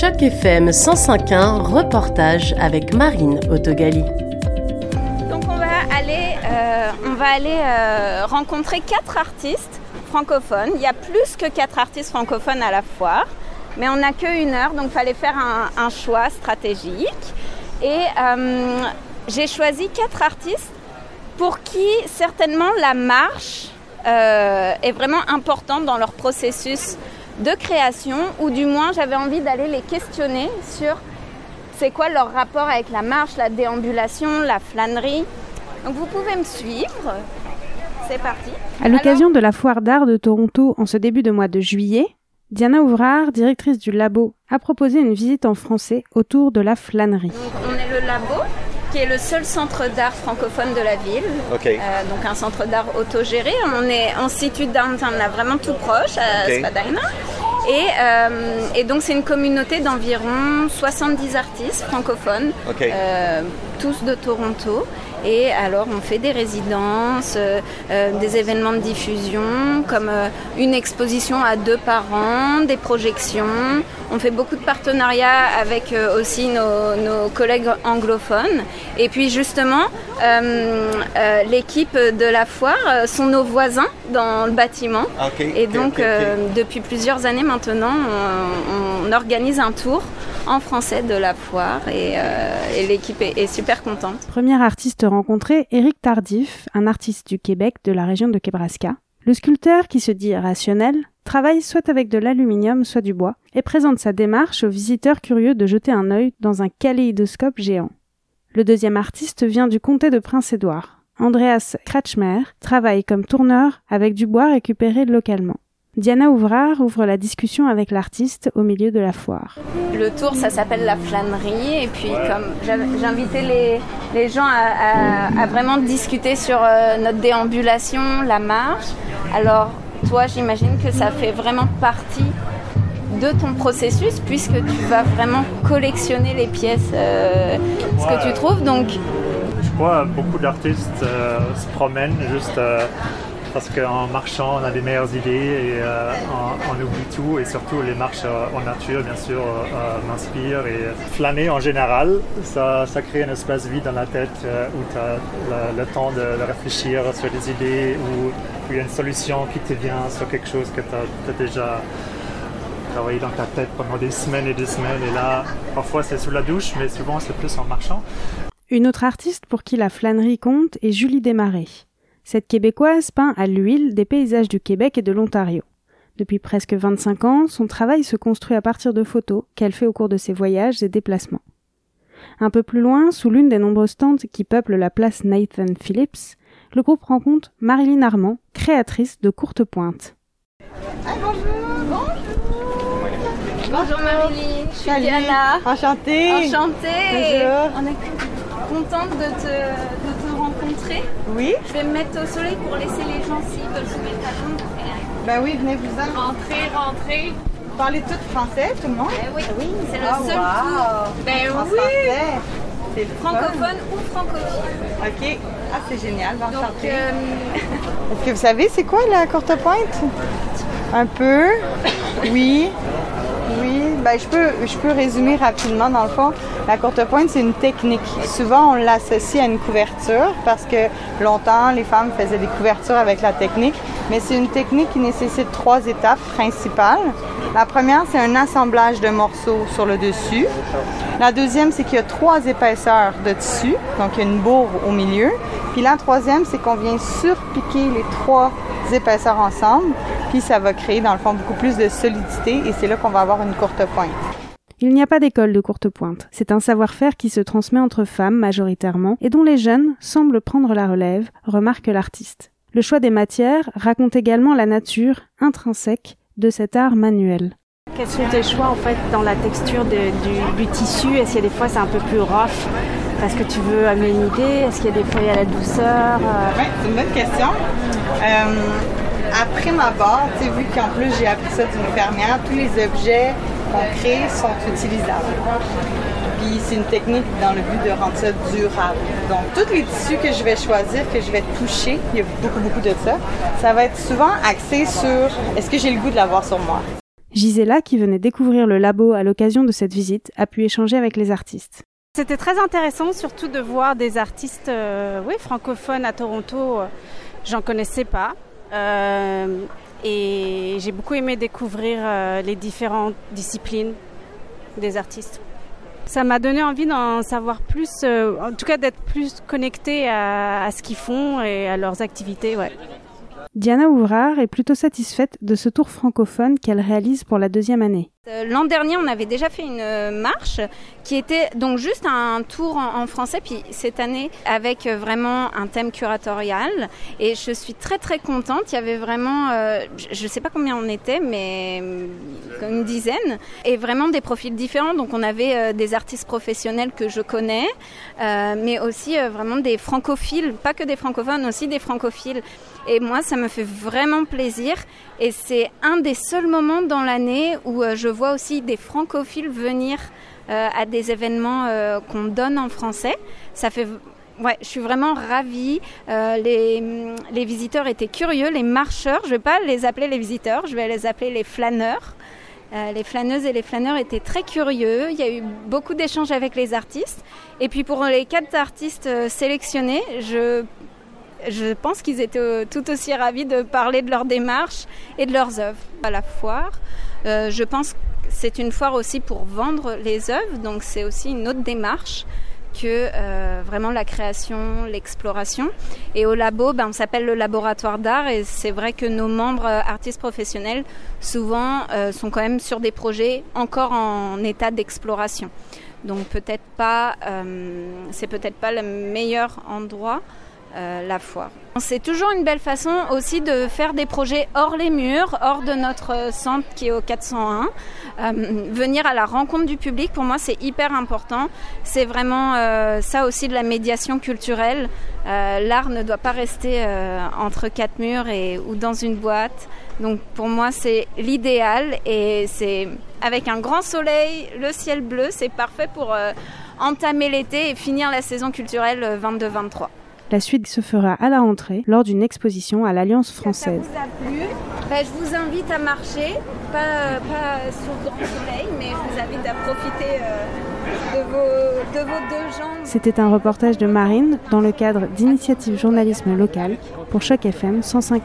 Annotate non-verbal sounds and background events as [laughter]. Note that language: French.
Choc FM 105.1, reportage avec Marine Autogali. Donc on va aller, euh, on va aller euh, rencontrer quatre artistes francophones. Il y a plus que quatre artistes francophones à la foire, mais on n'a qu'une heure, donc il fallait faire un, choix stratégique. Et euh, j'ai choisi quatre artistes pour qui certainement la marche est vraiment importante dans leur processus de création, ou du moins j'avais envie d'aller les questionner sur c'est quoi leur rapport avec la marche, la déambulation, la flânerie. Donc vous pouvez me suivre. C'est parti. À l'occasion Alors... de la foire d'art de Toronto en ce début de mois de juillet, Diana Ouvrard, directrice du labo, a proposé une visite en français autour de la flânerie. Donc, on est le labo qui est le seul centre d'art francophone de la ville. Okay. Euh, donc un centre d'art autogéré. On est on se situe downtown, là, vraiment tout proche, à Okay. Spadina. Et, euh, et donc c'est une communauté d'environ 70 artistes francophones, euh, tous de Toronto. Et alors on fait des résidences, euh, euh, des événements de diffusion, comme euh, une exposition à deux par an, des projections. On fait beaucoup de partenariats avec euh, aussi nos, nos collègues anglophones. Et puis justement, euh, euh, l'équipe de la foire euh, sont nos voisins dans le bâtiment. Ok, Et donc euh, depuis plusieurs années maintenant, on, on organise un tour en français de la foire et, euh, et l'équipe est, est super contente. Premier artiste rencontré, Éric Tardif, un artiste du Québec de la région de Nebraska. Le sculpteur, qui se dit rationnel, travaille soit avec de l'aluminium, soit du bois, et présente sa démarche aux visiteurs curieux de jeter un œil dans un kaléidoscope géant. Le deuxième artiste vient du comté de Prince-Édouard. Andreas Kratchmer travaille comme tourneur avec du bois récupéré localement. Diana Ouvrard ouvre la discussion avec l'artiste au milieu de la foire. Le tour, ça s'appelle la flânerie. Et puis, comme j'invitais les, les gens à, à- à vraiment discuter sur euh, notre déambulation, la marche. Alors, toi, j'imagine que ça fait vraiment partie de ton processus puisque tu vas vraiment collectionner les pièces, euh, ce que tu trouves. Donc, Je crois que beaucoup d'artistes euh, se promènent juste euh, parce qu'en marchant, on a des meilleures idées et euh, on, oublie tout. Et surtout, les marches euh, en nature, bien sûr, euh, m'inspirent. Et flâner en général, ça, crée un espace vide dans la tête où tu as le, temps de, réfléchir sur des idées ou il y a une solution qui te vient sur quelque chose que tu as, déjà travaillé dans ta tête pendant des semaines et des semaines. Et là, parfois, c'est sous la douche, mais souvent, c'est plus en marchant. Une autre artiste pour qui la flânerie compte est Julie Desmarais. Cette Québécoise peint à l'huile des paysages du Québec et de l'Ontario. Depuis presque 25 ans, son travail se construit à partir de photos qu'elle fait au cours de ses voyages et déplacements. Un peu plus loin, sous l'une des nombreuses tentes qui peuplent la place Nathan Phillips, le groupe rencontre Marilyn Armand, créatrice de Courte Pointe. bonjour Marilyn, je suis Salut. Diana. Enchantée. Enchantée. Bonjour. On est contente de te, Oui. Je vais me mettre au soleil pour laisser les gens s'ils veulent se mettre à l'ombre. Ben oui, venez vous en. Rentrez, rentrez. Vous parlez tout français, tout le monde? Eh oui, c'est le Ah, seul wow. tour. Ben En oui. français. C'est le fun. Francophone ou francophone. OK. Ah, c'est génial. Donc, Enchantée. euh, [laughs] Est-ce que vous savez c'est quoi la courte pointe? Un peu. Oui. Oui. Ben, je peux, je peux résumer rapidement dans le fond. La courte pointe, c'est une technique. Souvent, on l'associe à une couverture parce que longtemps, les femmes faisaient des couvertures avec la technique. Mais c'est une technique qui nécessite trois étapes principales. La première, c'est un assemblage de morceaux sur le dessus. La deuxième, c'est qu'il y a trois épaisseurs de tissu, donc il y a une bourre au milieu. Puis la troisième, c'est qu'on vient surpiquer les trois épaisseurs ensemble, puis ça va créer dans le fond beaucoup plus de solidité et c'est là qu'on va avoir une courte pointe. Il n'y a pas d'école de courte pointe. C'est un savoir-faire qui se transmet entre femmes majoritairement et dont les jeunes semblent prendre la relève, remarque l'artiste. Le choix des matières raconte également la nature intrinsèque de cet art manuel. Quels sont tes choix en fait dans la texture de- du, du tissu? Est-ce qu'il y a des fois c'est un peu plus rough parce que tu veux amener une idée? Est-ce qu'il y a des fois il y a la douceur euh, Oui, c'est une bonne question. Euh, après ma barre, tu sais, vu qu'en plus j'ai appris ça d'une infirmière, tous les objets qu'on crée sont utilisables. Puis c'est une technique dans le but de rendre ça durable. Donc tous les tissus que je vais choisir, que je vais toucher, il y a beaucoup beaucoup de ça, ça va être souvent axé sur est-ce que j'ai le goût de l'avoir sur moi. Gisela, qui venait découvrir le labo à l'occasion de cette visite, a pu échanger avec les artistes. C'était très intéressant, surtout de voir des artistes euh, oui, francophones à Toronto. J'en connaissais pas. Euh, et j'ai beaucoup aimé découvrir euh, les différentes disciplines des artistes. Ça m'a donné envie d'en savoir plus, euh, en tout cas d'être plus connecté à, à ce qu'ils font et à leurs activités. Ouais. Diana Ouvrard est plutôt satisfaite de ce tour francophone qu'elle réalise pour la deuxième année. Euh, l'an dernier, on avait déjà fait une euh, marche qui était donc juste un tour en, français, puis cette année avec euh, vraiment un thème curatorial. Et je suis très très contente. Il y avait vraiment, je ne sais pas combien on était, mais une dizaine, et vraiment des profils différents. Donc on avait des artistes professionnels que je connais, mais aussi vraiment des francophiles, pas que des francophones, aussi des francophiles. Et moi, ça me fait vraiment plaisir. Et c'est un des seuls moments dans l'année où je vois aussi des francophiles venir euh, à des événements euh, qu'on donne en français. Ça fait Ouais, je suis vraiment ravie. Euh, les, les, visiteurs étaient curieux, les marcheurs, je ne vais pas les appeler les visiteurs, je vais les appeler les flâneurs. les flâneuses et les flâneurs étaient très curieux. Il y a eu beaucoup d'échanges avec les artistes. Et puis pour les quatre artistes sélectionnés, je, je pense qu'ils étaient tout aussi ravis de parler de leur démarche et de leurs œuvres à la foire. je pense c'est une foire aussi pour vendre les œuvres, donc c'est aussi une autre démarche que euh, vraiment la création, l'exploration. Et au labo, ben, on s'appelle le laboratoire d'art et c'est vrai que nos membres euh, artistes professionnels souvent euh, sont quand même sur des projets encore en état d'exploration. Donc peut-être pas, c'est peut-être pas le meilleur endroit euh, la foire. C'est toujours une belle façon aussi de faire des projets hors les murs, hors de notre centre qui est au 401. Euh, venir à la rencontre du public, pour moi, c'est hyper important. C'est vraiment euh, ça aussi de la médiation culturelle. L'art ne doit pas rester entre quatre murs et, ou dans une boîte. Donc pour moi, c'est l'idéal et c'est avec un grand soleil, le ciel bleu, c'est parfait pour entamer l'été et finir la saison culturelle 22-23. La suite se fera à la rentrée lors d'une exposition à l'Alliance française. Ça vous a plu ben, Je vous invite à marcher, pas, sous le grand soleil, mais je vous invite à profiter euh, de, vos, de vos deux jambes. C'était un reportage de Marine dans le cadre d'Initiative Journalisme Local pour Choc FM 105.1.